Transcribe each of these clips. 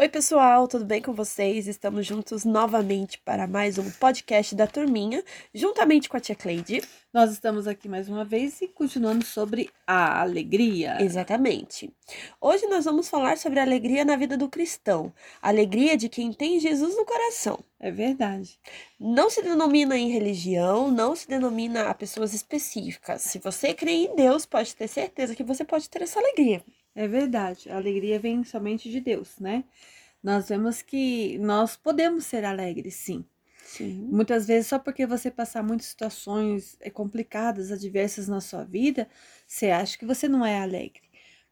Oi, pessoal, tudo bem com vocês? Estamos juntos novamente para mais um podcast da Turminha, juntamente com a tia Cleide. Nós estamos aqui mais uma vez e continuando sobre a alegria. Exatamente. Hoje nós vamos falar sobre a alegria na vida do cristão, a alegria de quem tem Jesus no coração. É verdade. Não se denomina em religião, não se denomina a pessoas específicas. Se você crê em Deus, pode ter certeza que você pode ter essa alegria. É verdade. A alegria vem somente de Deus, né? Nós vemos que nós podemos ser alegres, sim. Sim. Muitas vezes, só porque você passar muitas situações eh, complicadas, adversas na sua vida, você acha que você não é alegre.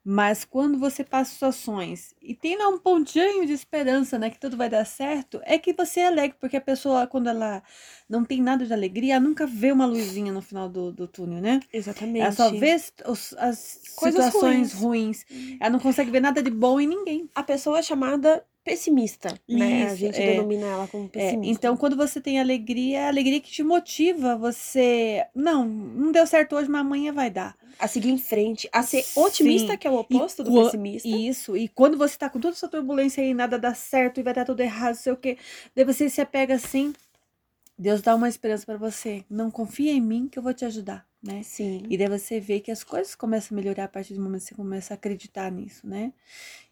Mas quando você passa situações e tem lá um pontinho de esperança, né, que tudo vai dar certo, é que você é alegre, porque a pessoa, quando ela não tem nada de alegria, ela nunca vê uma luzinha no final do, do túnel, né? Exatamente. Ela só vê os, as Coisas situações ruins. Ela não consegue ver nada de bom em ninguém. A pessoa é chamada pessimista, né? A Isso, gente é. denomina ela como É, pessimista. então, quando você tem alegria, é a alegria que te motiva, você. Não, não deu certo hoje, mas amanhã vai dar. a seguir em frente, a ser Sim. otimista, que é o oposto do qua- pessimista. Isso, e quando você tá com toda essa turbulência aí, nada dá certo e vai dar tudo errado, não sei o quê. Daí você se apega assim. Deus dá uma esperança pra você. Não confia em mim que eu vou te ajudar, né? Sim. E daí você vê que as coisas começam a melhorar a partir do momento que você começa a acreditar nisso, né?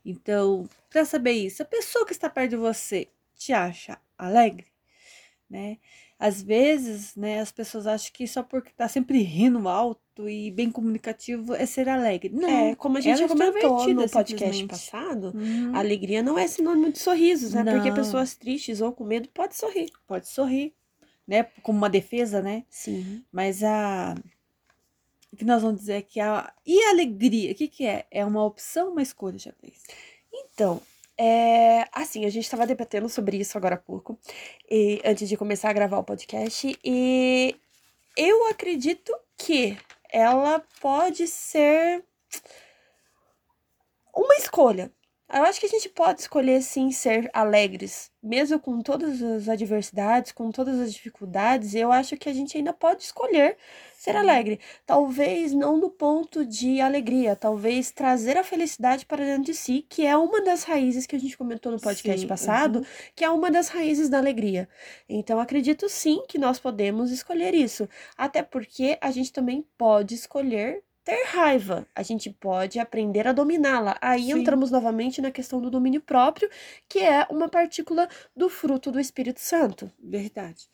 Então, para saber isso, a pessoa que está perto de você te acha alegre, né? Às vezes, né, as pessoas acham que só porque tá sempre rindo alto e bem comunicativo é ser alegre. Não, É, como a gente já é comentou no podcast simplesmente. passado, a alegria não é sinônimo de sorrisos, né? Porque Não. pessoas tristes ou com medo podem sorrir. Pode sorrir, né? Como uma defesa, né? Sim. Mas a. O que nós vamos dizer é que a. E a alegria? O que, que é? É uma opção, uma escolha, já fez. Então, é, assim, a gente estava debatendo sobre isso agora há pouco, e, antes de começar a gravar o podcast, e eu acredito que ela pode ser uma escolha. Eu acho que a gente pode escolher sim ser alegres, mesmo com todas as adversidades, com todas as dificuldades. Eu acho que a gente ainda pode escolher ser alegre. Talvez não no ponto de alegria, talvez trazer a felicidade para dentro de si, que é uma das raízes que a gente comentou no podcast Sim, passado, uhum. que é uma das raízes da alegria. Então, acredito sim que nós podemos escolher isso. Até porque a gente também pode escolher ter raiva. A gente pode aprender a dominá-la. Aí Sim. entramos novamente na questão do domínio próprio, que é uma partícula do fruto do Espírito Santo. Verdade.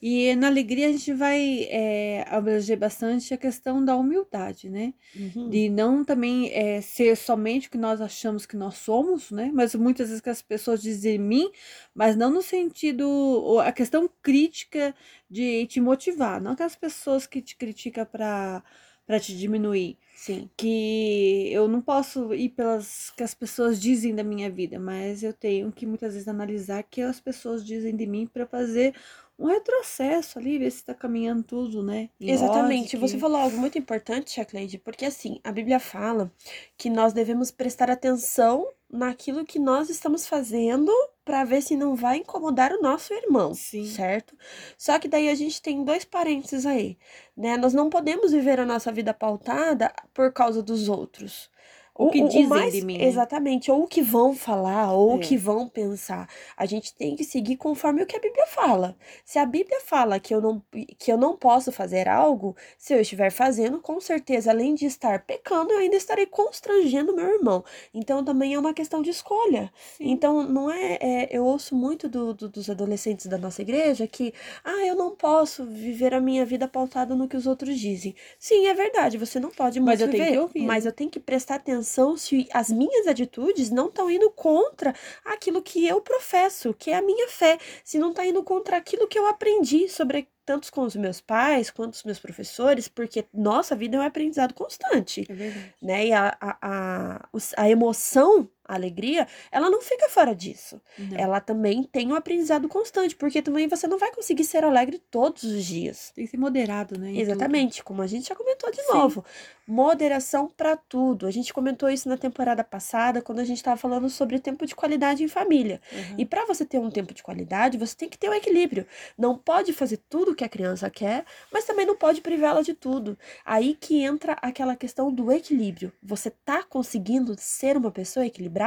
E na alegria a gente vai é, abranger bastante a questão da humildade, né? Uhum. De não também é, ser somente o que nós achamos que nós somos, né? Mas muitas vezes que as pessoas dizem mim, mas não no sentido, a questão crítica de te motivar, não aquelas pessoas que te criticam para para te diminuir. Sim. que eu não posso ir pelas que as pessoas dizem da minha vida, mas eu tenho que muitas vezes analisar o que as pessoas dizem de mim para fazer um retrocesso ali, ver se está caminhando tudo, né? em Exatamente. ordem, Você falou algo muito importante, Chacleide, porque assim, a Bíblia fala que nós devemos prestar atenção naquilo que nós estamos fazendo para ver se não vai incomodar o nosso irmão, Sim. certo? Só que daí a gente tem dois parênteses aí, né? Nós não podemos viver a nossa vida pautada por causa dos outros. O que dizem de mim, né? Exatamente, ou o que vão falar, ou o É. que vão pensar. A gente tem que seguir conforme o que a Bíblia fala. Se a Bíblia fala que eu não, que eu não posso fazer algo, se eu estiver fazendo, com certeza, além de estar pecando, eu ainda estarei constrangendo meu irmão. Então também é uma questão de escolha. Sim. Então, não é, é, Eu ouço muito do- do- dos adolescentes da nossa igreja que, ah, eu não posso viver a minha vida pautada no que os outros dizem. Sim, é verdade, você não pode Mas eu tenho que ouvir, mas né? eu tenho que prestar atenção se as minhas atitudes não estão indo contra aquilo que eu professo, que é a minha fé, se não está indo contra aquilo que eu aprendi sobre tanto com os meus pais quanto os meus professores, porque nossa vida é um aprendizado constante É né? E a, a, a, a emoção, alegria, ela não fica fora disso. Não. Ela também tem um aprendizado constante, porque também você não vai conseguir ser alegre todos os dias. Tem que ser moderado, né? em tudo. Exatamente, como a gente já comentou de Sim. novo. Moderação para tudo. A gente comentou isso na temporada passada, quando a gente estava falando sobre tempo de qualidade em família. Uhum. E para você ter um tempo de qualidade, você tem que ter um equilíbrio. Não pode fazer tudo que a criança quer, mas também não pode privá-la de tudo. Aí que entra aquela questão do equilíbrio. Você tá conseguindo ser uma pessoa equilibrada?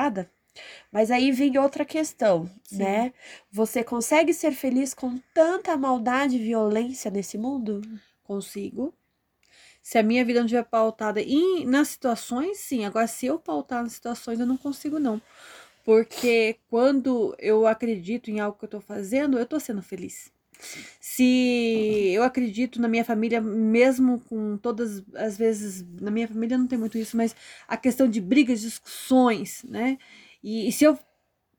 Mas aí vem outra questão, Sim. né? Você consegue ser feliz com tanta maldade e violência nesse mundo? Consigo. Se a minha vida não estiver pautada em, nas situações, sim. Agora, se eu pautar nas situações, eu não consigo, não. Porque quando eu acredito em algo que eu tô fazendo, eu tô sendo feliz. Se eu acredito na minha família, mesmo com todas as vezes, na minha família não tem muito isso, mas a questão de brigas, discussões, né? E, e se eu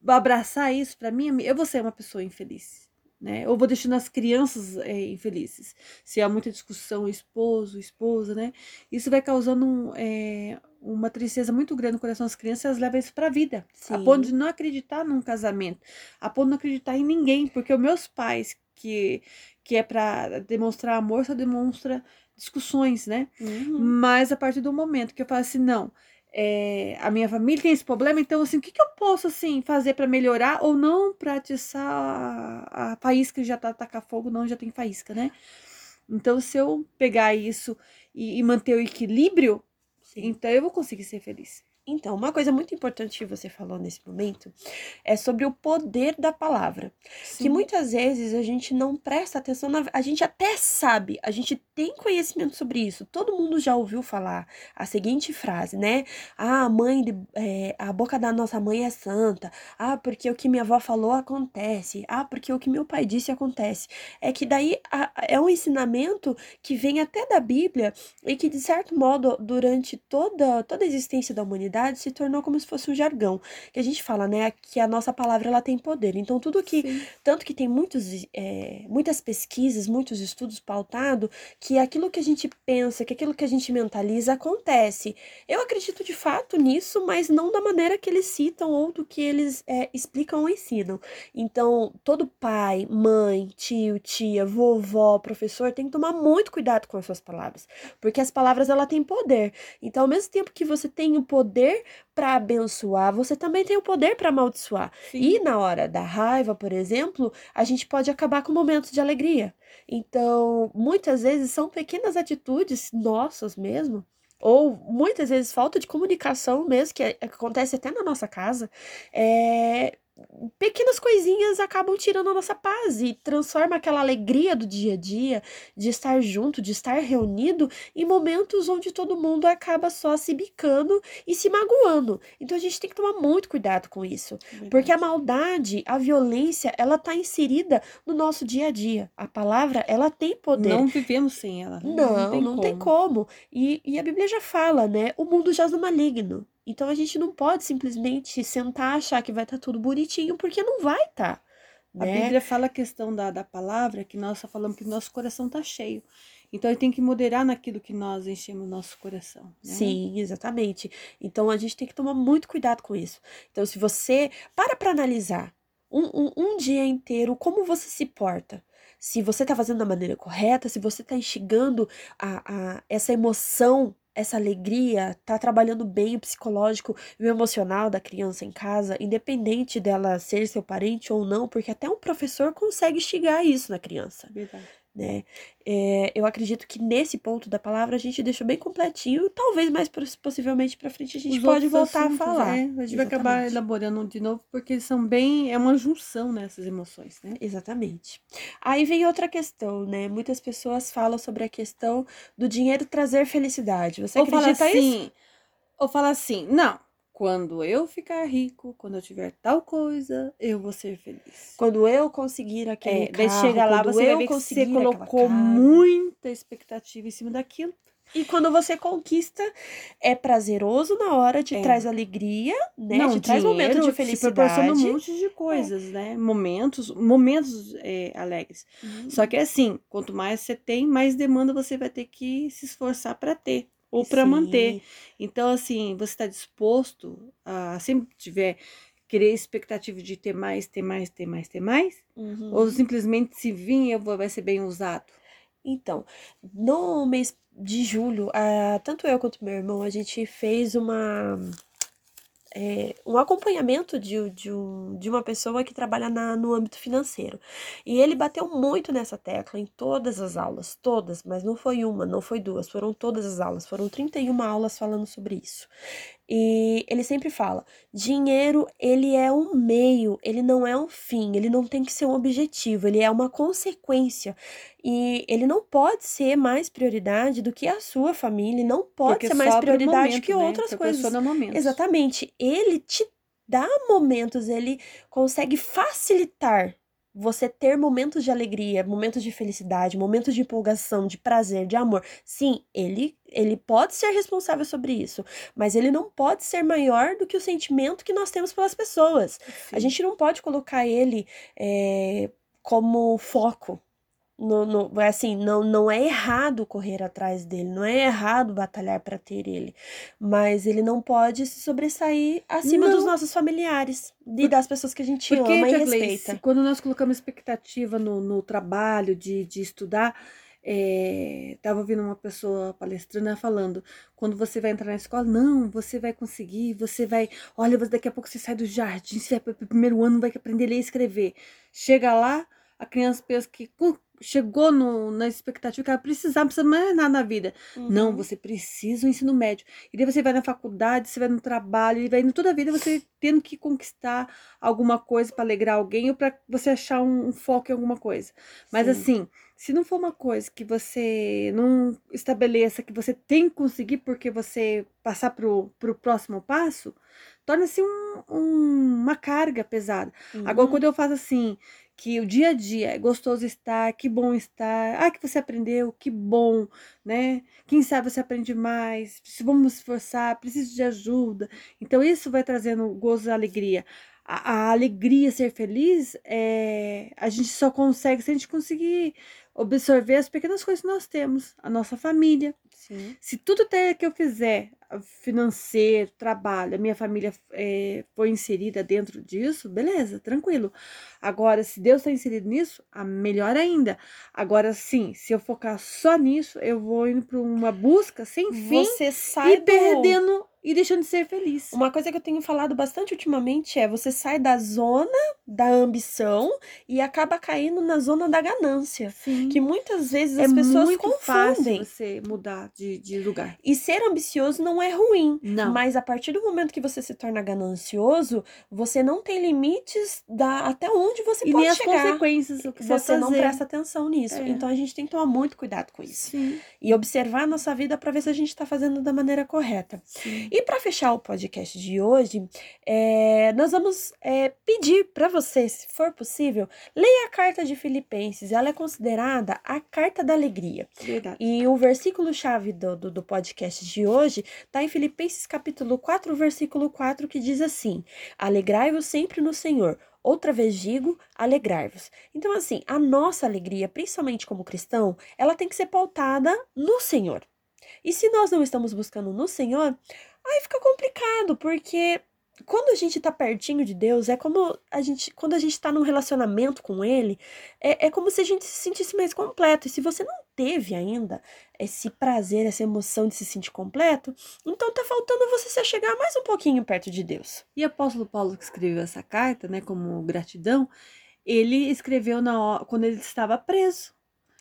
abraçar isso pra mim, eu vou ser uma pessoa infeliz, né? Ou vou deixando as crianças é, infelizes. Se há muita discussão, esposo, esposa, né? Isso vai causando um, é, uma tristeza muito grande no coração das crianças, elas levam isso vida. A Sim. ponto de não acreditar num casamento, a ponto de não acreditar em ninguém, porque os meus pais, que, que é pra demonstrar amor, só demonstra discussões, né? Uhum. Mas a partir do momento que eu falo assim, não, é, a minha família tem esse problema, então assim, o que, que eu posso assim fazer para melhorar ou não para atiçar a, a faísca que já tá tacar fogo, não já tem faísca, né? Então se eu pegar isso e, e manter o equilíbrio, Sim. então eu vou conseguir ser feliz. Então, uma coisa muito importante que você falou nesse momento é sobre o poder da palavra. Que muitas vezes a gente não presta atenção, na... a gente até sabe, a gente tem conhecimento sobre isso. Todo mundo já ouviu falar a seguinte frase, né? Ah, a mãe, de- é, a boca da nossa mãe é santa. Ah, porque o que minha avó falou acontece. Ah, porque o que meu pai disse acontece. É que daí a- é um ensinamento que vem até da Bíblia e que, de certo modo, durante toda, toda a existência da humanidade, se tornou como se fosse um jargão. Que a gente fala, né? Que a nossa palavra ela tem poder. Então, tudo que Sim. tanto que tem muitos, é, muitas pesquisas, muitos estudos pautados que aquilo que a gente pensa, que aquilo que a gente mentaliza acontece. Eu acredito de fato nisso, mas não da maneira que eles citam ou do que eles é, explicam ou ensinam. Então, todo pai, mãe, tio, tia, vovó, professor tem que tomar muito cuidado com as suas palavras, porque as palavras ela têm poder. Então, ao mesmo tempo que você tem o poder para abençoar, você também tem o poder para amaldiçoar. Sim. E na hora da raiva, por exemplo, a gente pode acabar com momentos de alegria. Então, muitas vezes são pequenas atitudes nossas mesmo, ou muitas vezes falta de comunicação mesmo, que é- acontece até na nossa casa. É, Pequenas coisinhas acabam tirando a nossa paz e transforma aquela alegria do dia a dia, de estar junto, de estar reunido, em momentos onde todo mundo acaba só se bicando e se magoando. Então a gente tem que tomar muito cuidado com isso. Porque a maldade, a violência, ela tá inserida no nosso dia a dia. A palavra, ela tem poder. Não vivemos sem ela. né? Não, não, tem, como. E, e a Bíblia já fala, né? O mundo jaz no maligno. Então a gente não pode simplesmente sentar, achar que vai estar tudo bonitinho, porque não vai estar. A né? Bíblia fala a questão da, da palavra, que nós só falamos que nosso coração tá cheio. Então, ele tem que moderar naquilo que nós enchemos nosso coração. né? Sim, exatamente. Então a gente tem que tomar muito cuidado com isso. Então, se você para para analisar um, um, um dia inteiro como você se porta, se você está fazendo da maneira correta, se você está instigando a, a, essa emoção, essa alegria, tá trabalhando bem o psicológico e o emocional da criança em casa, independente dela ser seu parente ou não, porque até um professor consegue instigar isso na criança Verdade. Né? É, eu acredito que nesse ponto da palavra a gente deixou bem completinho, talvez mais pos- possivelmente para frente a gente Os pode voltar assuntos, a falar. é, a gente vai acabar Exatamente. elaborando de novo, porque são bem. É uma junção nessas emoções, né? Exatamente. Aí vem outra questão, né? Muitas pessoas falam sobre a questão do dinheiro trazer felicidade. Você ou fala acredita isso? assim, ou fala assim, não, quando eu ficar rico, quando eu tiver tal coisa, eu vou ser feliz. Quando eu conseguir aquele É, daí carro, chega lá, quando você vai eu ver você colocou muita expectativa em cima daquilo. E quando você conquista, é prazeroso na hora, te É. traz alegria, né? Não, te traz momento de te proporciona felicidade. um monte de coisas, né? Momentos, momentos é, alegres. Uhum. Só que é assim, quanto mais você tem, mais demanda você vai ter que se esforçar para ter ou para manter. Então, assim, você está disposto a sempre tiver querer expectativa de ter mais, ter mais, ter mais, ter mais? Uhum. Ou simplesmente se vir, eu vou, vai ser bem usado? Então, no mês de julho, ah, tanto eu quanto meu irmão, a gente fez uma, é, um acompanhamento de, de, um, de uma pessoa que trabalha na, no âmbito financeiro. E ele bateu muito nessa tecla em todas as aulas, todas, mas não foi uma, não foi duas, foram todas as aulas, foram 31 aulas falando sobre isso. E ele sempre fala: dinheiro, ele é um meio, ele não é um fim, ele não tem que ser um objetivo, ele é uma consequência. E ele não pode ser mais prioridade do que a sua família, não pode Porque ser mais prioridade momento, que né? outras coisas. Proporciona momentos. Exatamente. Ele te dá momentos, ele consegue facilitar você ter momentos de alegria, momentos de felicidade, momentos de empolgação, de prazer, de amor. Sim, ele ele pode ser responsável sobre isso, mas ele não pode ser maior do que o sentimento que nós temos pelas pessoas. A Sim. gente não pode colocar ele é, como foco. No, no- é assim, não, não é errado correr atrás dele, não é errado batalhar para ter ele, mas ele não pode se sobressair acima dos Não. nossos familiares e das pessoas que a gente Porque, ama e Gleice, respeita. quando nós colocamos expectativa no, no trabalho de, de estudar, estava ouvindo uma pessoa palestrando falando, quando você vai entrar na escola, não, você vai conseguir, você vai, olha, você- daqui a pouco você sai do jardim, você vai para o primeiro ano, vai aprender a ler e escrever. Chega lá, a criança pensa que chegou no, na expectativa que ela precisava, não precisa mais nada na vida. Não, Uhum. você precisa do ensino médio. E daí você vai na faculdade, você vai no trabalho, e vai indo toda a vida você tendo que conquistar alguma coisa para alegrar alguém ou para você achar um, um foco em alguma coisa. Mas Sim. assim, se não for uma coisa que você não estabeleça que você tem que conseguir porque você passar pro, pro próximo passo, torna-se um- um- uma carga pesada. Agora, Uhum. quando eu faço assim, que o dia a dia é gostoso estar, que bom estar, ah, que você aprendeu, que bom, né? Quem sabe você aprende mais, se vamos esforçar, preciso de ajuda. Então, isso vai trazendo gozo e alegria. A, a alegria, ser feliz, é, a gente só consegue se a gente conseguir absorver as pequenas coisas que nós temos, a nossa família, Sim. se tudo até que eu fizer, ah, financeiro, trabalho, a minha família eh, foi inserida dentro disso, beleza, tranquilo. Agora, se Deus está inserido nisso, a melhor ainda. Agora, sim, se eu focar só nisso, eu vou indo para uma busca sem fim Você sai e do... perdendo e deixando de ser feliz. Uma coisa que eu tenho falado bastante ultimamente é você sai da zona da ambição e acaba caindo na zona da ganância. Sim. Que muitas vezes é as pessoas muito fácil confundem. você mudar de, de lugar. E ser ambicioso não é ruim. Não. Mas a partir do momento que você se torna ganancioso, você não tem limites da até onde você e pode nem as chegar. consequências, o que você, Você não presta atenção nisso. É. Então a gente tem que tomar muito cuidado com isso. Sim, E observar a nossa vida para ver se a gente está fazendo da maneira correta. sim. E para fechar o podcast de hoje, é, nós vamos é, pedir para você, se for possível, leia a carta de Filipenses. Ela é considerada a carta da alegria. Verdade. E o versículo-chave do, do, do podcast de hoje está em Filipenses capítulo 4, versículo 4, que diz assim: Alegrai-vos sempre no Senhor. Outra vez digo, alegrai-vos. Então, assim, a nossa alegria, principalmente como cristão, ela tem que ser pautada no Senhor. E se nós não estamos buscando no Senhor, aí fica complicado, porque quando a gente tá pertinho de Deus, é como a gente, quando a gente tá num relacionamento com Ele, é, é como se a gente se sentisse mais completo. E se você não teve ainda esse prazer, essa emoção de se sentir completo, então tá faltando você se chegar mais um pouquinho perto de Deus. E apóstolo Paulo que escreveu essa carta, né, como gratidão, ele escreveu na quando ele estava preso,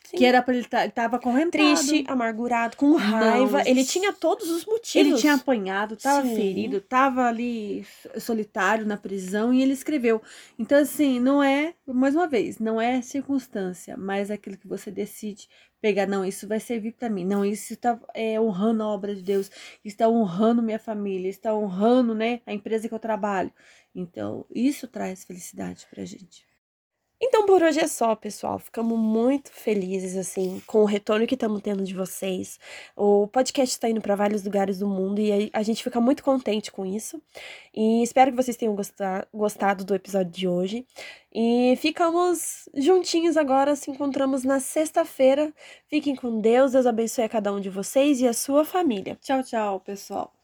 Sim. que era para ele estar estava acorrentado. triste, amargurado, com raiva. Não, Ele tinha todos os motivos. Ele tinha apanhado, estava Sim. ferido, estava ali solitário na prisão e ele escreveu. Então, assim, não é, mais uma vez, não é circunstância, mas é aquilo que você decide pegar. Não, isso vai servir para mim. Não, isso está é, honrando a obra de Deus, está honrando minha família, está honrando, né, a empresa que eu trabalho. Então, isso traz felicidade pra gente. Então por hoje é só, pessoal. Ficamos muito felizes assim com o retorno que estamos tendo de vocês. O podcast está indo para vários lugares do mundo e a- gente fica muito contente com isso. E espero que vocês tenham gostado do episódio de hoje. E ficamos juntinhos agora, se encontramos na sexta-feira. Fiquem com Deus, Deus abençoe a cada um de vocês e a sua família. Tchau, tchau, pessoal.